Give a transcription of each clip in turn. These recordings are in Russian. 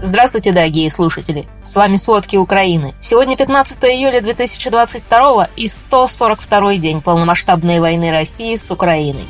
Здравствуйте, дорогие слушатели! С вами «Сводки Украины». Сегодня 15 июля 2022 и 142 день полномасштабной войны России с Украиной.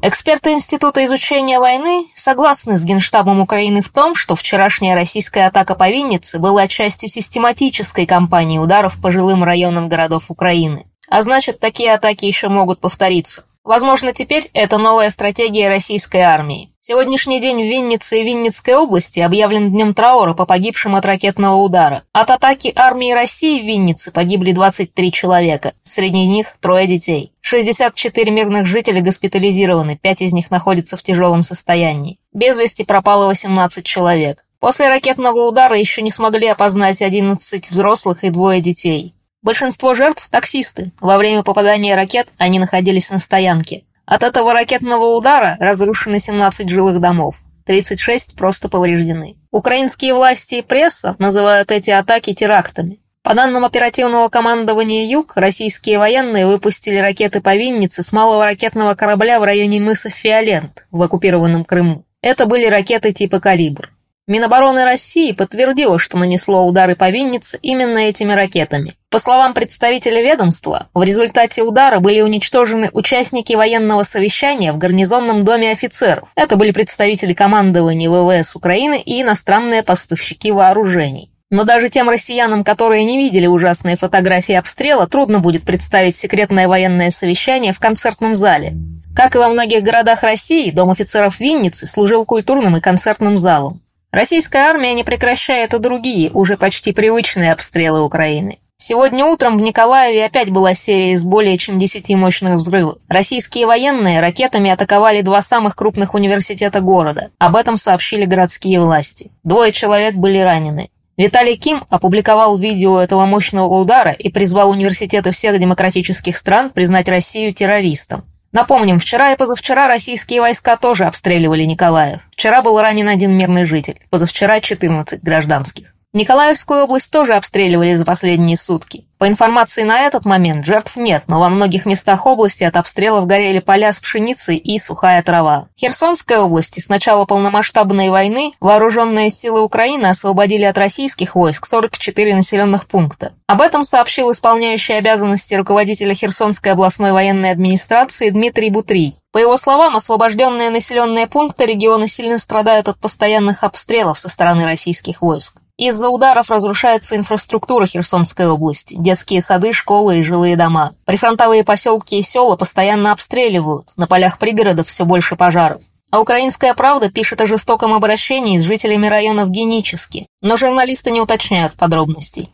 Эксперты Института изучения войны согласны с Генштабом Украины в том, что вчерашняя российская атака по Виннице была частью систематической кампании ударов по жилым районам городов Украины. А значит, такие атаки еще могут повториться. Возможно, теперь это новая стратегия российской армии. Сегодняшний день в Виннице и Винницкой области объявлен днем траура по погибшим от ракетного удара. От атаки армии России в Виннице погибли 23 человека, среди них трое детей. 64 мирных жителя госпитализированы, 5 из них находятся в тяжелом состоянии. Без вести пропало 18 человек. После ракетного удара еще не смогли опознать 11 взрослых и двое детей. Большинство жертв – таксисты. Во время попадания ракет они находились на стоянке. От этого ракетного удара разрушены 17 жилых домов. 36 просто повреждены. Украинские власти и пресса называют эти атаки терактами. По данным оперативного командования «Юг», российские военные выпустили ракеты по Виннице с малого ракетного корабля в районе мыса Фиолент в оккупированном Крыму. Это были ракеты типа «Калибр». Минобороны России подтвердило, что нанесло удары по Виннице именно этими ракетами. По словам представителя ведомства, в результате удара были уничтожены участники военного совещания в гарнизонном доме офицеров. Это были представители командования ВВС Украины и иностранные поставщики вооружений. Но даже тем россиянам, которые не видели ужасные фотографии обстрела, трудно будет представить секретное военное совещание в концертном зале. Как и во многих городах России, Дом офицеров Винницы служил культурным и концертным залом. Российская армия не прекращает и другие, уже почти привычные обстрелы Украины. Сегодня утром в Николаеве опять была серия из более чем 10 мощных взрывов. Российские военные ракетами атаковали два самых крупных университета города. Об этом сообщили городские власти. Двое человек были ранены. Виталий Ким опубликовал видео этого мощного удара и призвал университеты всех демократических стран признать Россию террористом. Напомним, вчера и позавчера российские войска тоже обстреливали Николаев. Вчера был ранен один мирный житель, позавчера 14 гражданских. Николаевскую область тоже обстреливали за последние сутки. По информации на этот момент жертв нет, но во многих местах области от обстрелов горели поля с пшеницей и сухая трава. В Херсонской области с начала полномасштабной войны вооруженные силы Украины освободили от российских войск 44 населенных пункта. Об этом сообщил исполняющий обязанности руководителя Херсонской областной военной администрации Дмитрий Бутрий. По его словам, освобожденные населенные пункты региона сильно страдают от постоянных обстрелов со стороны российских войск. Из-за ударов разрушается инфраструктура Херсонской области, детские сады, школы и жилые дома. Прифронтовые поселки и села постоянно обстреливают, на полях пригородов все больше пожаров. А «Украинская правда» пишет о жестоком обращении с жителями районов генически, но журналисты не уточняют подробностей.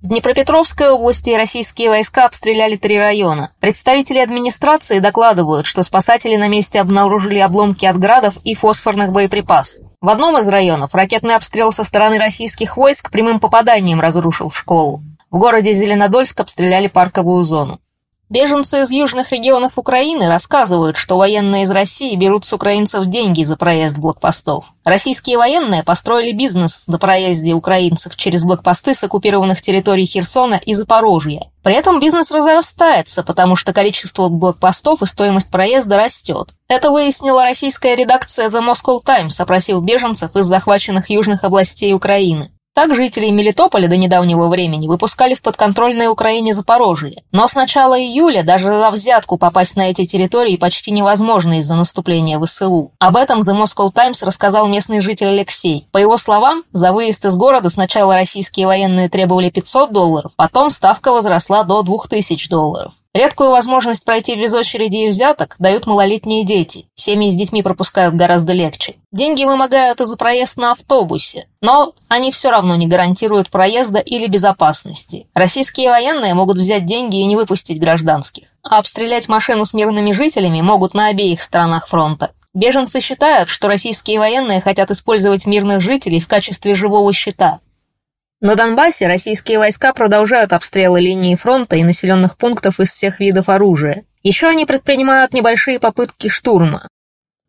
В Днепропетровской области российские войска обстреляли три района. Представители администрации докладывают, что спасатели на месте обнаружили обломки от градов и фосфорных боеприпасов. В одном из районов ракетный обстрел со стороны российских войск прямым попаданием разрушил школу. В городе Зеленодольск обстреляли парковую зону. Беженцы из южных регионов Украины рассказывают, что военные из России берут с украинцев деньги за проезд блокпостов. Российские военные построили бизнес на проезде украинцев через блокпосты с оккупированных территорий Херсона и Запорожья. При этом бизнес разрастается, потому что количество блокпостов и стоимость проезда растет. Это выяснила российская редакция The Moscow Times, опросив беженцев из захваченных южных областей Украины. Так жителей Мелитополя до недавнего времени выпускали в подконтрольное Украине Запорожье. Но с начала июля даже за взятку попасть на эти территории почти невозможно из-за наступления ВСУ. Об этом The Moscow Times рассказал местный житель Алексей. По его словам, за выезд из города сначала российские военные требовали 500 долларов, потом ставка возросла до 2000 долларов. Редкую возможность пройти без очереди и взяток дают малолетние дети. Семьи с детьми пропускают гораздо легче. Деньги вымогают и за проезд на автобусе, но они все равно не гарантируют проезда или безопасности. Российские военные могут взять деньги и не выпустить гражданских. А обстрелять машину с мирными жителями могут на обеих сторонах фронта. Беженцы считают, что российские военные хотят использовать мирных жителей в качестве живого щита. На Донбассе российские войска продолжают обстрелы линии фронта и населенных пунктов из всех видов оружия. Еще они предпринимают небольшие попытки штурма.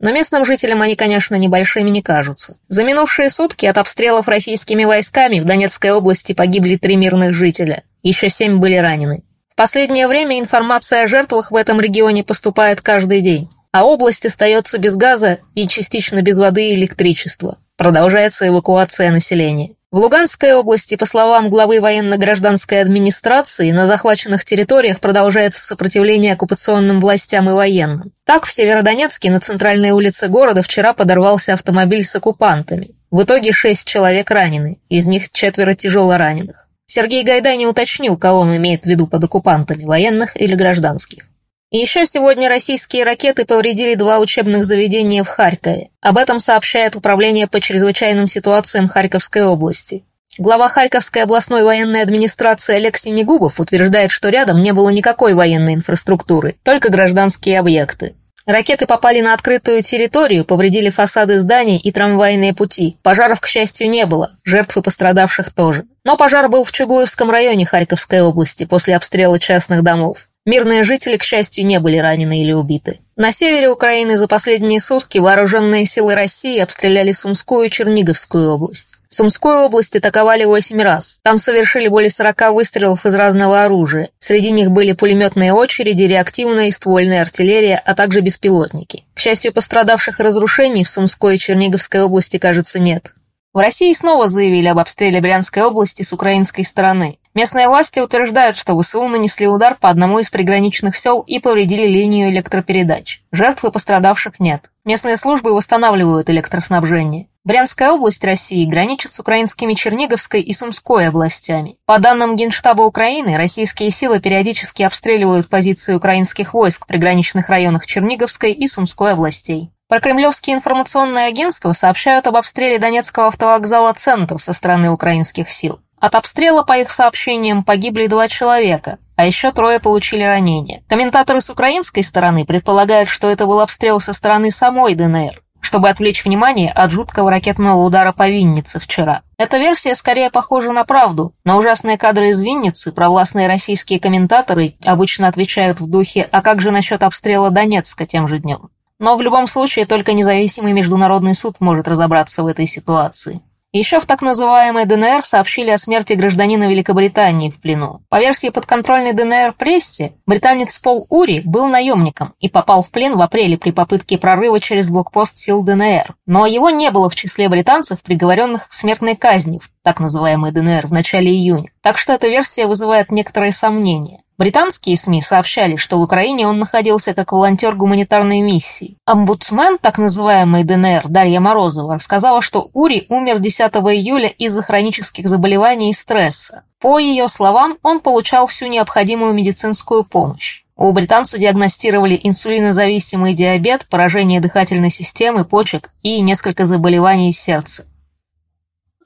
Но местным жителям они, конечно, небольшими не кажутся. За минувшие сутки от обстрелов российскими войсками в Донецкой области погибли три мирных жителя, еще семь были ранены. В последнее время информация о жертвах в этом регионе поступает каждый день, а область остается без газа и частично без воды и электричества. Продолжается эвакуация населения. В Луганской области, по словам главы военно-гражданской администрации, на захваченных территориях продолжается сопротивление оккупационным властям и военным. Так, в Северодонецке на центральной улице города вчера подорвался автомобиль с оккупантами. В итоге шесть человек ранены, из них четверо тяжело раненых. Сергей Гайдай не уточнил, кого он имеет в виду под оккупантами, военных или гражданских. Еще сегодня российские ракеты повредили два учебных заведения в Харькове. Об этом сообщает Управление по чрезвычайным ситуациям Харьковской области. Глава Харьковской областной военной администрации Олег Синегубов утверждает, что рядом не было никакой военной инфраструктуры, только гражданские объекты. Ракеты попали на открытую территорию, повредили фасады зданий и трамвайные пути. Пожаров, к счастью, не было, жертв и пострадавших тоже. Но пожар был в Чугуевском районе Харьковской области после обстрела частных домов. Мирные жители, к счастью, не были ранены или убиты. На севере Украины за последние сутки вооруженные силы России обстреляли Сумскую и Черниговскую область. Сумскую область атаковали 8 раз. Там совершили более 40 выстрелов из разного оружия. Среди них были пулеметные очереди, реактивная и ствольная артиллерия, а также беспилотники. К счастью, пострадавших и разрушений в Сумской и Черниговской области, кажется, нет. В России снова заявили об обстреле Брянской области с украинской стороны. Местные власти утверждают, что ВСУ нанесли удар по одному из приграничных сел и повредили линию электропередач. Жертв и пострадавших нет. Местные службы восстанавливают электроснабжение. Брянская область России граничит с украинскими Черниговской и Сумской областями. По данным Генштаба Украины, российские силы периодически обстреливают позиции украинских войск в приграничных районах Черниговской и Сумской областей. Прокремлевские информационные агентства сообщают об обстреле Донецкого автовокзала «Центр» со стороны украинских сил. От обстрела, по их сообщениям, погибли два человека, а еще трое получили ранения. Комментаторы с украинской стороны предполагают, что это был обстрел со стороны самой ДНР, чтобы отвлечь внимание от жуткого ракетного удара по Виннице вчера. Эта версия скорее похожа на правду. На ужасные кадры из Винницы провластные российские комментаторы обычно отвечают в духе «А как же насчет обстрела Донецка тем же днем?». Но в любом случае только независимый международный суд может разобраться в этой ситуации. Еще в так называемой ДНР сообщили о смерти гражданина Великобритании в плену. По версии подконтрольной ДНР прессе, британец Пол Ури был наемником и попал в плен в апреле при попытке прорыва через блокпост сил ДНР. Но его не было в числе британцев, приговоренных к смертной казни в так называемой ДНР в начале июня. Так что эта версия вызывает некоторые сомнения. Британские СМИ сообщали, что в Украине он находился как волонтер гуманитарной миссии. Омбудсмен, так называемый ДНР, Дарья Морозова, рассказала, что Ури умер 10 июля из-за хронических заболеваний и стресса. По ее словам, он получал всю необходимую медицинскую помощь. У британца диагностировали инсулинозависимый диабет, поражение дыхательной системы, почек и несколько заболеваний сердца.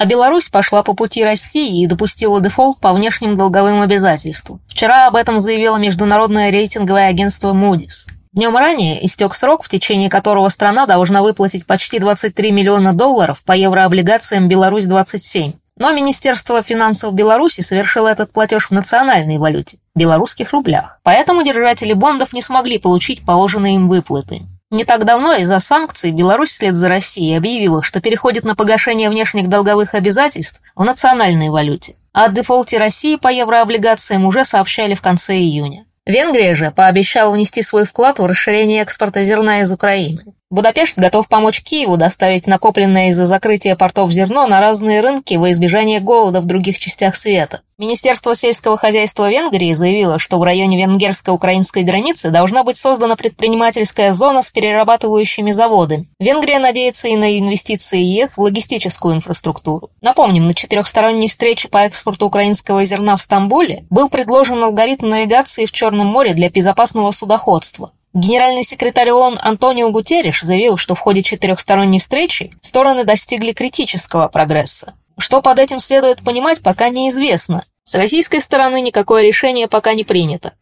А Беларусь пошла по пути России и допустила дефолт по внешним долговым обязательствам. Вчера об этом заявило международное рейтинговое агентство Moody's. Днем ранее истек срок, в течение которого страна должна выплатить почти 23 миллиона долларов по еврооблигациям «Беларусь-27». Но Министерство финансов Беларуси совершило этот платеж в национальной валюте – белорусских рублях. Поэтому держатели бондов не смогли получить положенные им выплаты. Не так давно из-за санкций Беларусь вслед за Россией объявила, что переходит на погашение внешних долговых обязательств в национальной валюте. А о дефолте России по еврооблигациям уже сообщали в конце июня. Венгрия же пообещала внести свой вклад в расширение экспорта зерна из Украины. Будапешт готов помочь Киеву доставить накопленное из-за закрытия портов зерно на разные рынки во избежание голода в других частях света. Министерство сельского хозяйства Венгрии заявило, что в районе венгерско-украинской границы должна быть создана предпринимательская зона с перерабатывающими заводами. Венгрия надеется и на инвестиции ЕС в логистическую инфраструктуру. Напомним, на четырехсторонней встрече по экспорту украинского зерна в Стамбуле был предложен алгоритм навигации в Черном море для безопасного судоходства. Генеральный секретарь ООН Антонио Гутерриш заявил, что в ходе четырехсторонней встречи стороны достигли критического прогресса. Что под этим следует понимать, пока неизвестно. С российской стороны никакое решение пока не принято.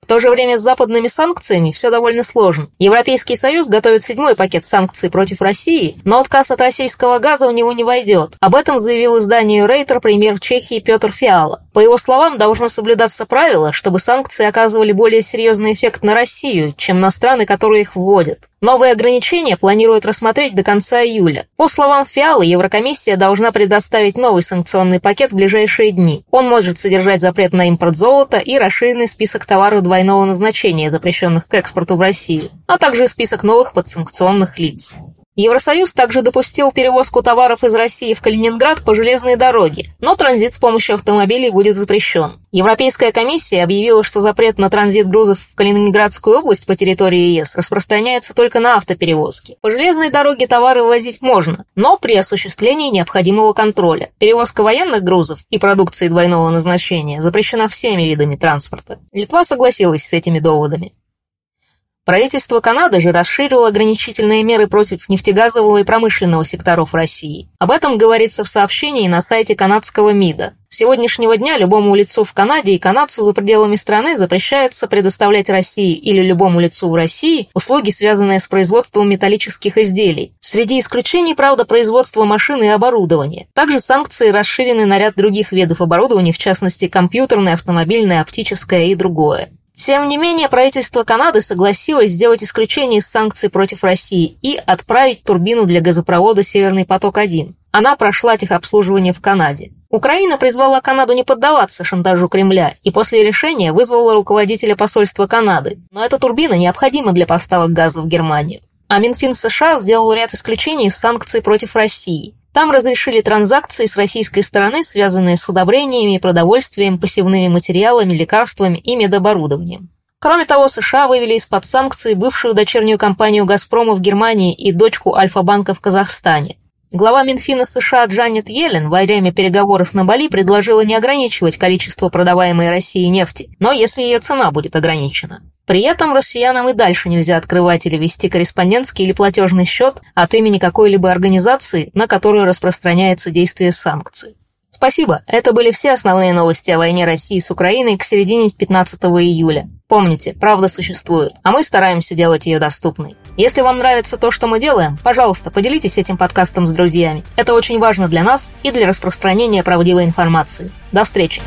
В то же время с западными санкциями все довольно сложно. Европейский Союз готовит седьмой пакет санкций против России, но отказ от российского газа в него не войдет. Об этом заявил изданию Рейтер премьер Чехии Петр Фиала. По его словам, должно соблюдаться правило, чтобы санкции оказывали более серьезный эффект на Россию, чем на страны, которые их вводят. Новые ограничения планируют рассмотреть до конца июля. По словам Фиала, Еврокомиссия должна предоставить новый санкционный пакет в ближайшие дни. Он может содержать запрет на импорт золота и расширенный список товаров двойного назначения, запрещенных к экспорту в Россию, а также список новых подсанкционных лиц. Евросоюз также допустил перевозку товаров из России в Калининград по железной дороге, но транзит с помощью автомобилей будет запрещен. Европейская комиссия объявила, что запрет на транзит грузов в Калининградскую область по территории ЕС распространяется только на автоперевозки. По железной дороге товары ввозить можно, но при осуществлении необходимого контроля. Перевозка военных грузов и продукции двойного назначения запрещена всеми видами транспорта. Литва согласилась с этими доводами. Правительство Канады же расширило ограничительные меры против нефтегазового и промышленного секторов России. Об этом говорится в сообщении на сайте канадского МИДа. С сегодняшнего дня любому лицу в Канаде и канадцу за пределами страны запрещается предоставлять России или любому лицу в России услуги, связанные с производством металлических изделий. Среди исключений, правда, производство машин и оборудования. Также санкции расширены на ряд других видов оборудования, в частности компьютерное, автомобильное, оптическое и другое. Тем не менее, правительство Канады согласилось сделать исключение из санкций против России и отправить турбину для газопровода «Северный поток-1». Она прошла техобслуживание в Канаде. Украина призвала Канаду не поддаваться шантажу Кремля и после решения вызвала руководителя посольства Канады. Но эта турбина необходима для поставок газа в Германию. А Минфин США сделал ряд исключений из санкций против России. Там разрешили транзакции с российской стороны, связанные с удобрениями, продовольствием, посевными материалами, лекарствами и медоборудованием. Кроме того, США вывели из-под санкций бывшую дочернюю компанию «Газпрома» в Германии и дочку Альфа-банка в Казахстане. Глава Минфина США Джанет Йеллен во время переговоров на Бали предложила не ограничивать количество продаваемой России нефти, но если ее цена будет ограничена. При этом россиянам и дальше нельзя открывать или вести корреспондентский или платежный счет от имени какой-либо организации, на которую распространяется действие санкций. Спасибо, это были все основные новости о войне России с Украиной к середине 15 июля. Помните, правда существует, а мы стараемся делать ее доступной. Если вам нравится то, что мы делаем, пожалуйста, поделитесь этим подкастом с друзьями. Это очень важно для нас и для распространения правдивой информации. До встречи!